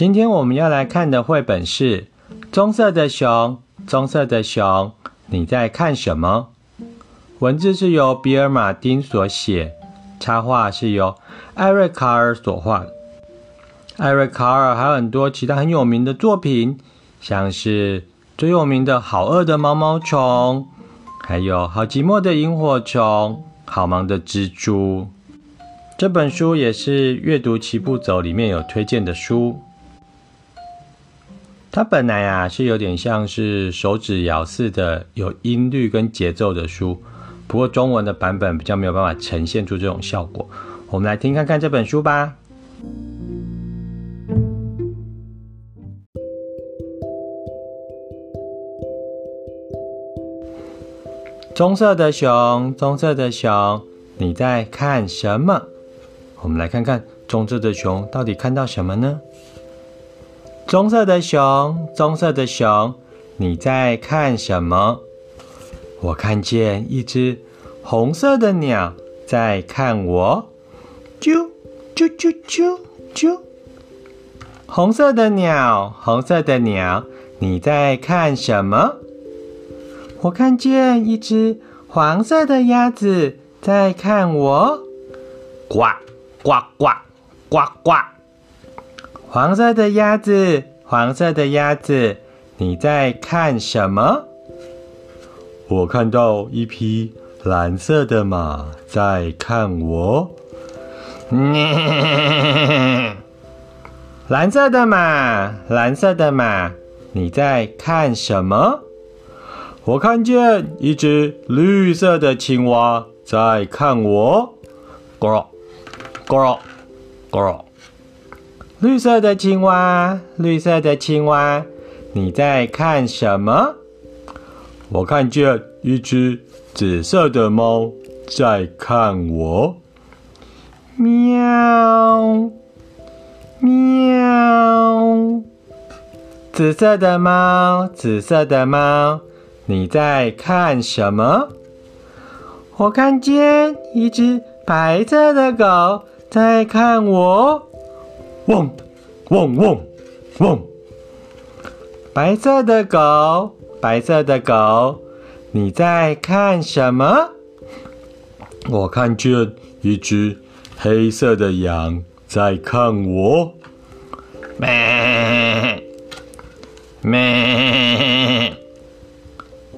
今天我们要来看的绘本是《棕色的熊，棕色的熊，你在看什么？》文字是由比尔·马丁所写，插画是由艾瑞·卡尔所画。艾瑞·卡尔还有很多其他很有名的作品，像是最有名的《好饿的毛毛虫》，还有《好寂寞的萤火虫》，《好忙的蜘蛛》。这本书也是阅读七步走里面有推荐的书。它本来啊是有点像是手指摇似的，有音律跟节奏的书，不过中文的版本比较没有办法呈现出这种效果。我们来听看看这本书吧。棕色的熊，棕色的熊，你在看什么？我们来看看棕色的熊到底看到什么呢？棕色的熊，棕色的熊，你在看什么？我看见一只红色的鸟在看我，啾啾啾啾啾。红色的鸟，红色的鸟，你在看什么？我看见一只黄色的鸭子在看我，呱呱呱呱呱。黄色的鸭子，黄色的鸭子，你在看什么？我看到一匹蓝色的马在看我。蓝色的马，蓝色的马，你在看什么？我看见一只绿色的青蛙在看我。咕噜，咕噜，咕噜。绿色的青蛙，绿色的青蛙，你在看什么？我看见一只紫色的猫在看我。喵，喵。紫色的猫，紫色的猫，你在看什么？我看见一只白色的狗在看我。汪汪汪汪！白色的狗，白色的狗，你在看什么？我看见一只黑色的羊在看我。咩咩！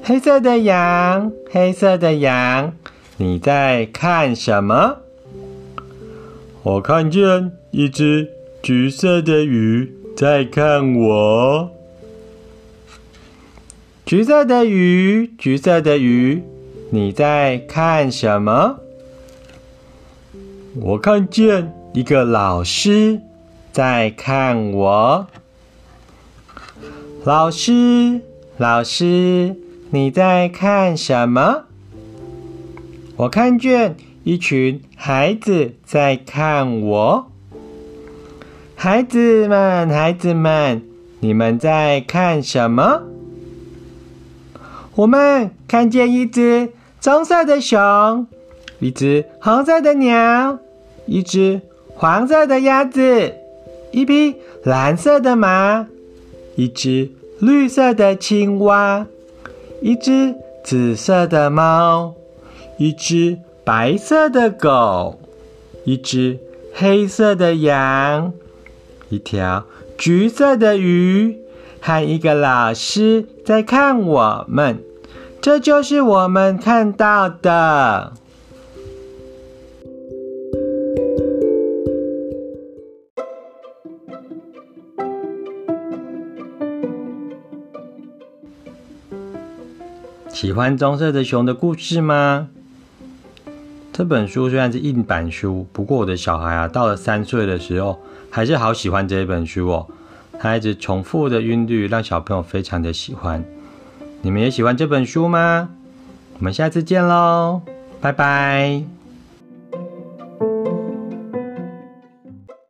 黑色的羊，黑色的羊，你在看什么？我看见一只。橘色的鱼在看我。橘色的鱼，橘色的鱼，你在看什么？我看见一个老师在看我。老师，老师，你在看什么？我看见一群孩子在看我。孩子们，孩子们，你们在看什么？我们看见一只棕色的熊，一只红色的鸟，一只黄色的鸭子，一匹蓝色的马，一只绿色的青蛙，一只紫色的猫，一只白色的狗，一只黑色的羊。一条橘色的鱼和一个老师在看我们，这就是我们看到的。喜欢棕色的熊的故事吗？这本书虽然是硬板书，不过我的小孩啊，到了三岁的时候，还是好喜欢这一本书哦。他一直重复的韵律，让小朋友非常的喜欢。你们也喜欢这本书吗？我们下次见喽，拜拜。